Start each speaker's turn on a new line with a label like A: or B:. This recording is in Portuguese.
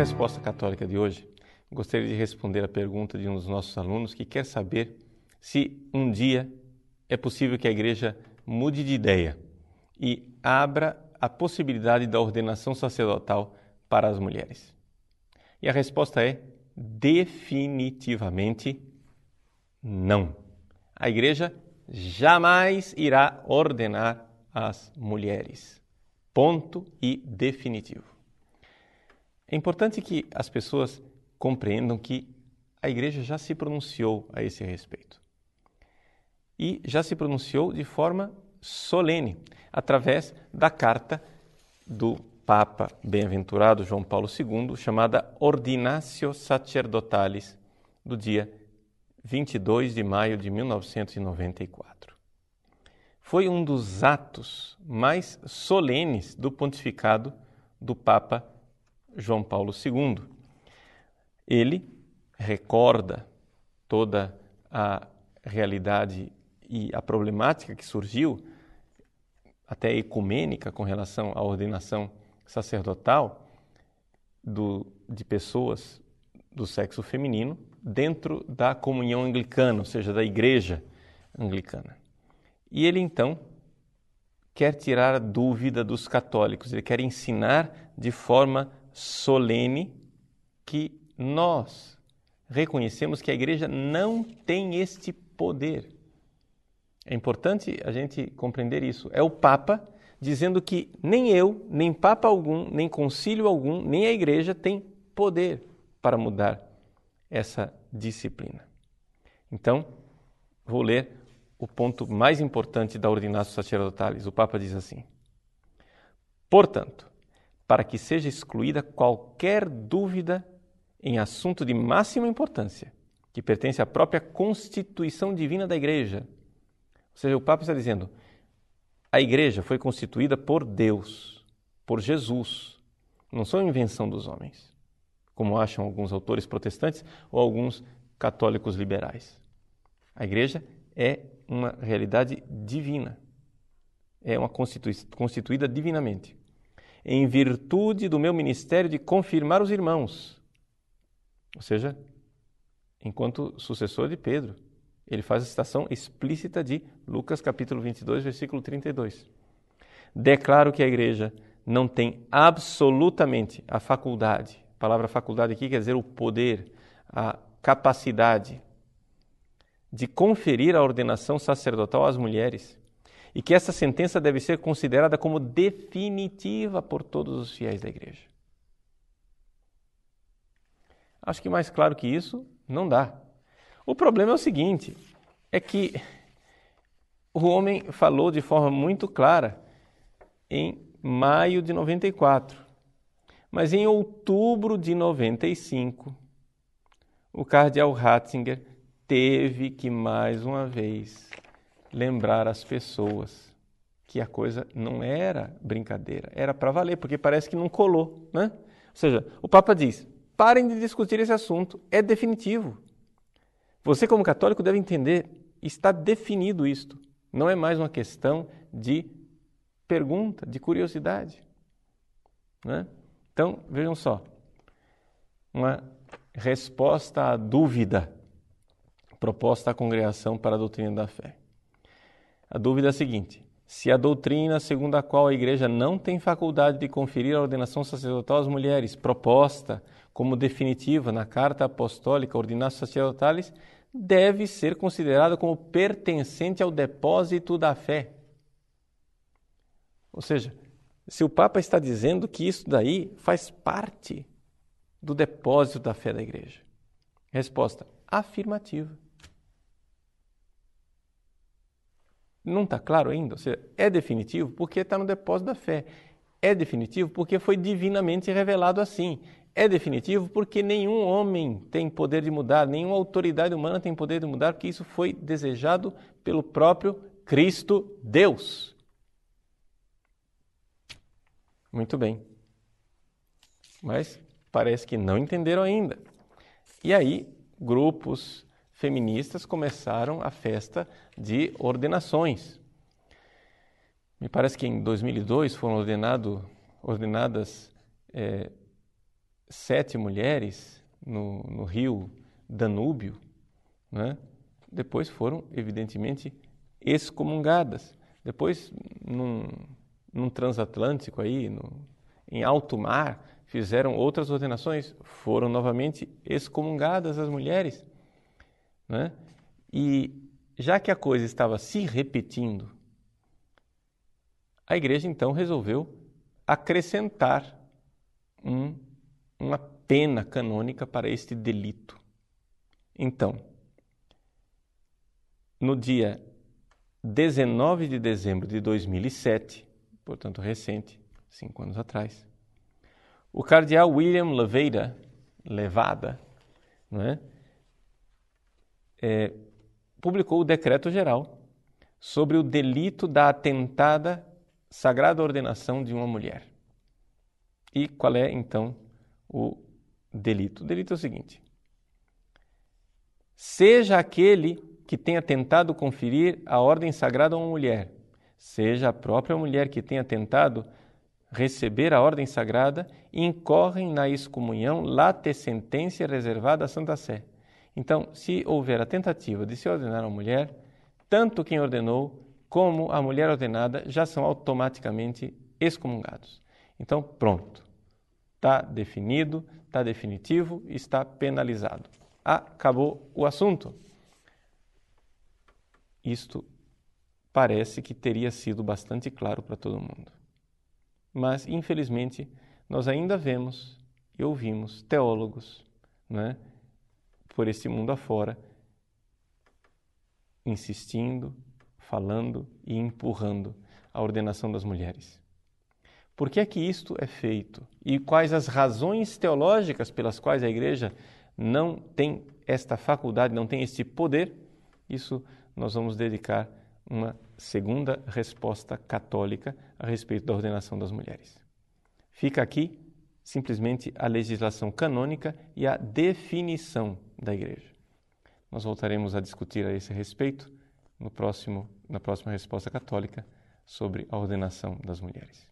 A: resposta católica de hoje, gostaria de responder a pergunta de um dos nossos alunos que quer saber se um dia é possível que a igreja mude de ideia e abra a possibilidade da ordenação sacerdotal para as mulheres. E a resposta é definitivamente não. A igreja jamais irá ordenar as mulheres. Ponto e definitivo. É importante que as pessoas compreendam que a igreja já se pronunciou a esse respeito. E já se pronunciou de forma solene, através da carta do Papa bem-aventurado João Paulo II, chamada Ordinatio Sacerdotalis, do dia 22 de maio de 1994. Foi um dos atos mais solenes do pontificado do Papa João Paulo II. Ele recorda toda a realidade e a problemática que surgiu, até ecumênica, com relação à ordenação sacerdotal do, de pessoas do sexo feminino dentro da comunhão anglicana, ou seja, da igreja anglicana. E ele então quer tirar a dúvida dos católicos, ele quer ensinar de forma solene que nós reconhecemos que a igreja não tem este poder. É importante a gente compreender isso. É o Papa dizendo que nem eu, nem Papa algum, nem concílio algum, nem a igreja tem poder para mudar essa disciplina. Então, vou ler o ponto mais importante da Ordinatio Sacerdotalis. O Papa diz assim: Portanto, para que seja excluída qualquer dúvida em assunto de máxima importância, que pertence à própria constituição divina da Igreja. Ou seja, o Papa está dizendo: a Igreja foi constituída por Deus, por Jesus, não são invenção dos homens como acham alguns autores protestantes ou alguns católicos liberais. A igreja é uma realidade divina, é uma constituída divinamente, em virtude do meu ministério de confirmar os irmãos. Ou seja, enquanto sucessor de Pedro, ele faz a citação explícita de Lucas capítulo 22, versículo 32. Declaro que a igreja não tem absolutamente a faculdade a palavra faculdade aqui quer dizer o poder, a capacidade de conferir a ordenação sacerdotal às mulheres e que essa sentença deve ser considerada como definitiva por todos os fiéis da igreja. Acho que mais claro que isso não dá. O problema é o seguinte: é que o homem falou de forma muito clara em maio de 94 mas em outubro de 95, o cardeal Ratzinger teve que mais uma vez lembrar as pessoas que a coisa não era brincadeira, era para valer, porque parece que não colou, né? Ou seja, o Papa diz: parem de discutir esse assunto, é definitivo. Você, como católico, deve entender, está definido isto. Não é mais uma questão de pergunta, de curiosidade. Né? Então, vejam só, uma resposta à dúvida proposta à congregação para a doutrina da fé. A dúvida é a seguinte: se a doutrina segundo a qual a igreja não tem faculdade de conferir a ordenação sacerdotal às mulheres, proposta como definitiva na carta apostólica Ordinatio Sacerdotalis, deve ser considerada como pertencente ao depósito da fé. Ou seja, se o Papa está dizendo que isso daí faz parte do depósito da fé da igreja? Resposta: afirmativa. Não está claro ainda? Ou seja, é definitivo porque está no depósito da fé. É definitivo porque foi divinamente revelado assim. É definitivo porque nenhum homem tem poder de mudar, nenhuma autoridade humana tem poder de mudar, porque isso foi desejado pelo próprio Cristo Deus. Muito bem. Mas parece que não entenderam ainda. E aí, grupos feministas começaram a festa de ordenações. Me parece que em 2002 foram ordenado, ordenadas é, sete mulheres no, no rio Danúbio, né? depois foram, evidentemente, excomungadas. Depois, num, num transatlântico aí, no, em alto mar, fizeram outras ordenações, foram novamente excomungadas as mulheres. Né? E já que a coisa estava se repetindo, a igreja então resolveu acrescentar um, uma pena canônica para este delito. Então, no dia 19 de dezembro de 2007, portanto recente, cinco anos atrás, o cardeal William Levada, Levada não é? É, publicou o decreto geral sobre o delito da atentada sagrada ordenação de uma mulher. E qual é então o delito? O delito é o seguinte: seja aquele que tenha tentado conferir a ordem sagrada a uma mulher, seja a própria mulher que tenha tentado receber a ordem sagrada, incorrem na excomunhão late sentença reservada à Santa Sé. Então, se houver a tentativa de se ordenar uma mulher, tanto quem ordenou como a mulher ordenada já são automaticamente excomungados. Então, pronto. Está definido, está definitivo, está penalizado. Acabou o assunto. Isto parece que teria sido bastante claro para todo mundo. Mas, infelizmente, nós ainda vemos e ouvimos teólogos né, por esse mundo afora insistindo, falando e empurrando a ordenação das mulheres. Por que é que isto é feito? E quais as razões teológicas pelas quais a igreja não tem esta faculdade, não tem este poder? Isso nós vamos dedicar uma segunda resposta católica a respeito da ordenação das mulheres. Fica aqui simplesmente a legislação canônica e a definição da igreja. Nós voltaremos a discutir a esse respeito no próximo, na próxima resposta católica sobre a ordenação das mulheres.